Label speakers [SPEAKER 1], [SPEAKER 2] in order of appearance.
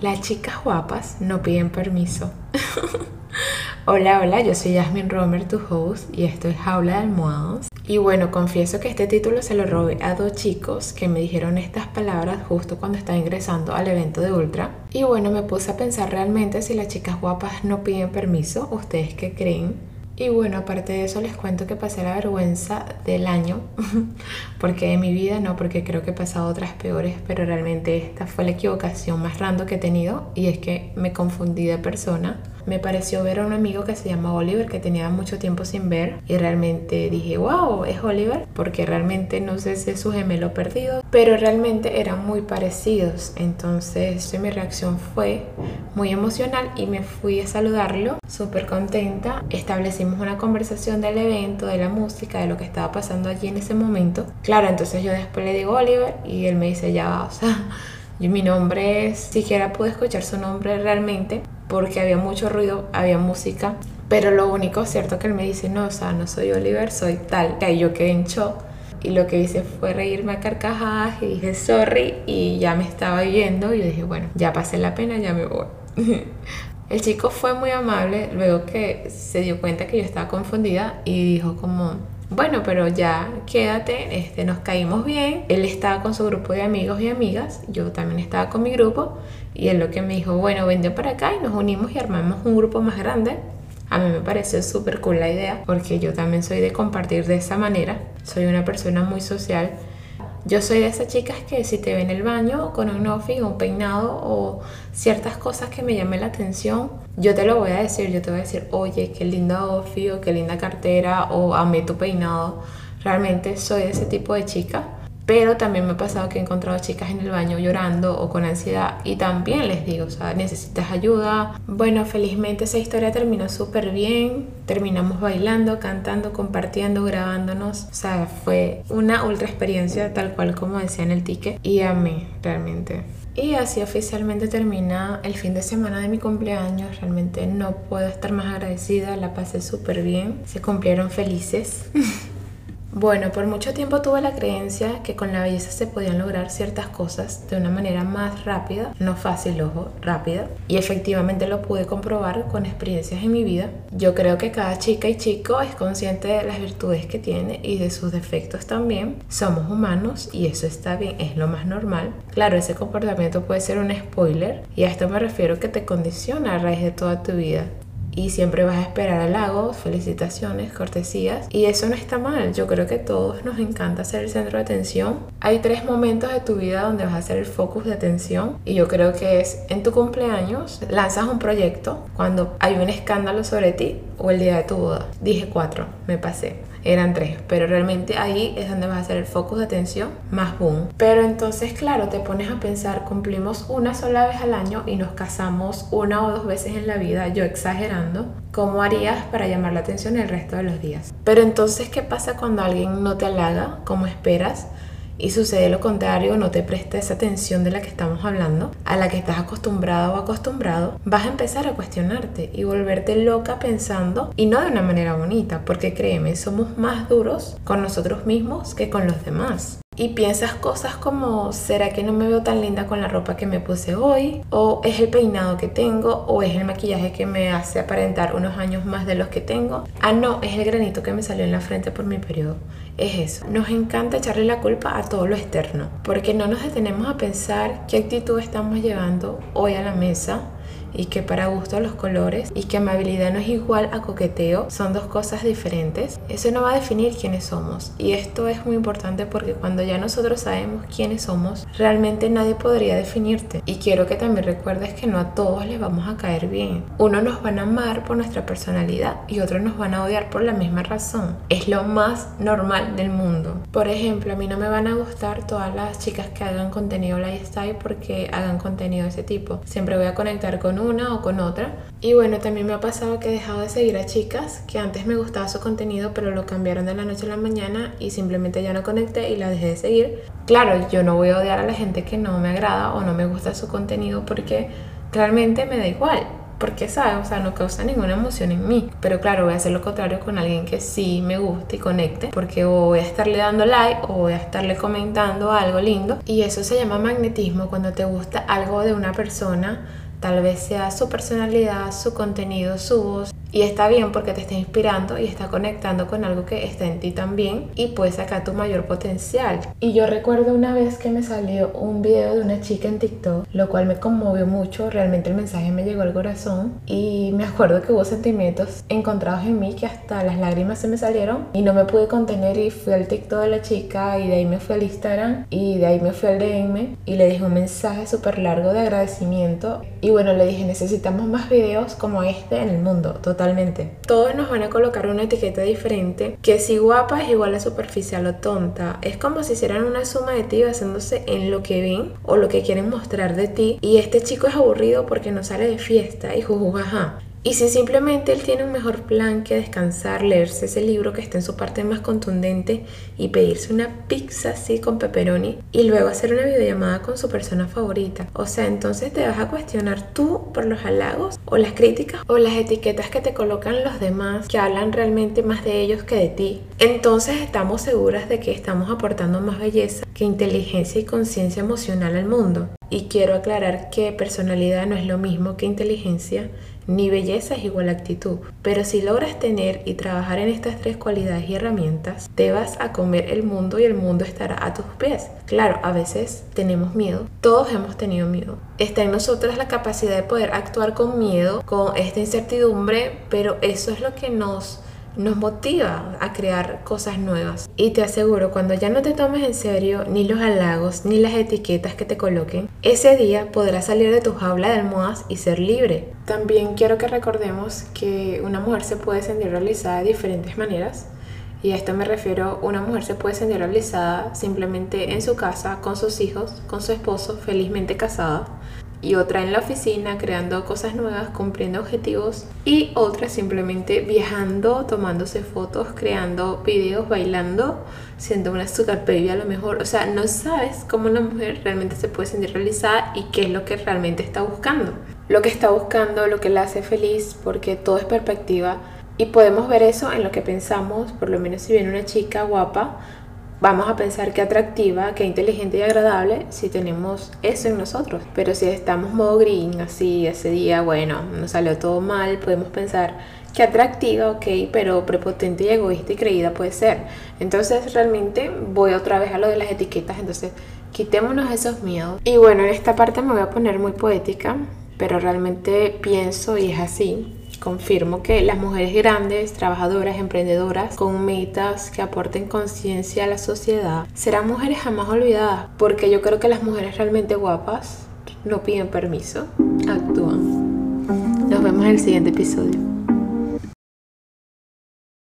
[SPEAKER 1] Las chicas guapas no piden permiso. hola, hola, yo soy Jasmine Romer, tu host, y esto es Jaula de Almohadas. Y bueno, confieso que este título se lo robé a dos chicos que me dijeron estas palabras justo cuando estaba ingresando al evento de Ultra. Y bueno, me puse a pensar realmente si las chicas guapas no piden permiso. ¿Ustedes qué creen? Y bueno, aparte de eso les cuento que pasé la vergüenza del año, porque de mi vida no, porque creo que he pasado otras peores, pero realmente esta fue la equivocación más rando que he tenido y es que me confundí de persona me pareció ver a un amigo que se llama Oliver que tenía mucho tiempo sin ver y realmente dije, wow, es Oliver, porque realmente no sé si es su gemelo perdido, pero realmente eran muy parecidos. Entonces mi reacción fue muy emocional y me fui a saludarlo, súper contenta. Establecimos una conversación del evento, de la música, de lo que estaba pasando allí en ese momento. Claro, entonces yo después le digo Oliver y él me dice, ya va, o sea... Mi nombre es, siquiera pude escuchar su nombre realmente, porque había mucho ruido, había música, pero lo único cierto que él me dice, no, o sea, no soy Oliver, soy tal. Y yo quedé en shock y lo que hice fue reírme a carcajadas y dije sorry y ya me estaba yendo y dije, bueno, ya pasé la pena, ya me voy. El chico fue muy amable luego que se dio cuenta que yo estaba confundida y dijo como, bueno, pero ya quédate, este, nos caímos bien. Él estaba con su grupo de amigos y amigas, yo también estaba con mi grupo y él lo que me dijo, bueno, vende para acá y nos unimos y armamos un grupo más grande. A mí me pareció súper cool la idea porque yo también soy de compartir de esa manera. Soy una persona muy social yo soy de esas chicas que si te ven en el baño con un outfit, un peinado o ciertas cosas que me llamen la atención, yo te lo voy a decir, yo te voy a decir, oye, qué lindo outfit o qué linda cartera o amé tu peinado. Realmente soy de ese tipo de chica pero también me ha pasado que he encontrado chicas en el baño llorando o con ansiedad y también les digo, o sea, necesitas ayuda. Bueno, felizmente esa historia terminó súper bien. Terminamos bailando, cantando, compartiendo, grabándonos. O sea, fue una ultra experiencia tal cual como decía en el ticket y a mí realmente. Y así oficialmente termina el fin de semana de mi cumpleaños. Realmente no puedo estar más agradecida, la pasé súper bien. Se cumplieron felices. Bueno, por mucho tiempo tuve la creencia que con la belleza se podían lograr ciertas cosas de una manera más rápida, no fácil, ojo, rápida. Y efectivamente lo pude comprobar con experiencias en mi vida. Yo creo que cada chica y chico es consciente de las virtudes que tiene y de sus defectos también. Somos humanos y eso está bien, es lo más normal. Claro, ese comportamiento puede ser un spoiler y a esto me refiero que te condiciona a raíz de toda tu vida y siempre vas a esperar halagos, felicitaciones, cortesías y eso no está mal. Yo creo que a todos nos encanta ser el centro de atención. Hay tres momentos de tu vida donde vas a ser el focus de atención y yo creo que es en tu cumpleaños, lanzas un proyecto, cuando hay un escándalo sobre ti o el día de tu boda. Dije cuatro, me pasé eran tres, pero realmente ahí es donde vas a hacer el foco de atención más boom. Pero entonces, claro, te pones a pensar, cumplimos una sola vez al año y nos casamos una o dos veces en la vida, yo exagerando, ¿cómo harías para llamar la atención el resto de los días? Pero entonces, ¿qué pasa cuando alguien no te halaga como esperas? Y sucede lo contrario, no te presta esa atención de la que estamos hablando, a la que estás acostumbrado o acostumbrado, vas a empezar a cuestionarte y volverte loca pensando, y no de una manera bonita, porque créeme, somos más duros con nosotros mismos que con los demás y piensas cosas como ¿será que no me veo tan linda con la ropa que me puse hoy? ¿O es el peinado que tengo? ¿O es el maquillaje que me hace aparentar unos años más de los que tengo? Ah, no, es el granito que me salió en la frente por mi periodo. Es eso. Nos encanta echarle la culpa a todo lo externo, porque no nos detenemos a pensar qué actitud estamos llevando hoy a la mesa y que para gusto los colores y que amabilidad no es igual a coqueteo son dos cosas diferentes, eso no va a definir quiénes somos. Y esto es muy importante porque cuando ya nosotros sabemos quiénes somos, realmente nadie podría definirte. Y quiero que también recuerdes que no a todos les vamos a caer bien. Uno nos van a amar por nuestra personalidad y otros nos van a odiar por la misma razón. Es lo más normal del mundo. Por ejemplo, a mí no me van a gustar todas las chicas que hagan contenido lifestyle porque hagan contenido de ese tipo. Siempre voy a conectar con una o con otra. Y bueno, también me ha pasado que he dejado de seguir a chicas que antes me gustaba su contenido, pero lo cambiaron de la noche a la mañana y simplemente ya no conecté y la dejé de seguir. Claro, yo no voy a odiar a la gente que no me agrada o no me gusta su contenido porque realmente me da igual. porque sabes, o sea, no causa ninguna emoción en mí. Pero claro, voy a hacer lo contrario con alguien que sí me guste y conecte, porque o voy a estarle dando like o voy a estarle comentando algo lindo. Y eso se llama magnetismo cuando te gusta algo de una persona Tal vez sea su personalidad, su contenido, su voz, y está bien porque te está inspirando y está conectando con algo que está en ti también y puedes sacar tu mayor potencial. Y yo recuerdo una vez que me salió un video de una chica en TikTok, lo cual me conmovió mucho, realmente el mensaje me llegó al corazón y me acuerdo que hubo sentimientos encontrados en mí que hasta las lágrimas se me salieron y no me pude contener y fui al TikTok de la chica y de ahí me fui al Instagram y de ahí me fui al DM y le dije un mensaje súper largo de agradecimiento y bueno, le dije necesitamos más videos como este en el mundo, totalmente. Todos nos van a colocar una etiqueta diferente, que si guapa es igual a superficial o tonta. Es como si hicieran una suma de ti basándose en lo que ven o lo que quieren mostrar de ti. Y este chico es aburrido porque no sale de fiesta y jujujaja. Y si simplemente él tiene un mejor plan que descansar, leerse ese libro que está en su parte más contundente y pedirse una pizza así con pepperoni y luego hacer una videollamada con su persona favorita. O sea, entonces te vas a cuestionar tú por los halagos o las críticas o las etiquetas que te colocan los demás que hablan realmente más de ellos que de ti. Entonces estamos seguras de que estamos aportando más belleza que inteligencia y conciencia emocional al mundo. Y quiero aclarar que personalidad no es lo mismo que inteligencia ni belleza es igual a actitud, pero si logras tener y trabajar en estas tres cualidades y herramientas, te vas a comer el mundo y el mundo estará a tus pies. Claro, a veces tenemos miedo, todos hemos tenido miedo. Está en nosotras la capacidad de poder actuar con miedo, con esta incertidumbre, pero eso es lo que nos nos motiva a crear cosas nuevas. Y te aseguro, cuando ya no te tomes en serio ni los halagos ni las etiquetas que te coloquen, ese día podrás salir de tu jaula de almohadas y ser libre. También quiero que recordemos que una mujer se puede sentir realizada de diferentes maneras. Y a esto me refiero, una mujer se puede sentir realizada simplemente en su casa, con sus hijos, con su esposo, felizmente casada y otra en la oficina creando cosas nuevas, cumpliendo objetivos y otra simplemente viajando, tomándose fotos, creando videos, bailando, siendo una super baby a lo mejor. O sea, no sabes cómo una mujer realmente se puede sentir realizada y qué es lo que realmente está buscando. Lo que está buscando, lo que la hace feliz, porque todo es perspectiva y podemos ver eso en lo que pensamos, por lo menos si viene una chica guapa vamos a pensar que atractiva, que inteligente y agradable si tenemos eso en nosotros. Pero si estamos modo green, así ese día, bueno, nos salió todo mal, podemos pensar que atractiva, ok, pero prepotente y egoísta y creída puede ser. Entonces realmente voy otra vez a lo de las etiquetas, entonces quitémonos esos miedos. Y bueno, en esta parte me voy a poner muy poética, pero realmente pienso y es así confirmo que las mujeres grandes, trabajadoras, emprendedoras, con metas que aporten conciencia a la sociedad, serán mujeres jamás olvidadas, porque yo creo que las mujeres realmente guapas no piden permiso, actúan. Nos vemos en el siguiente episodio.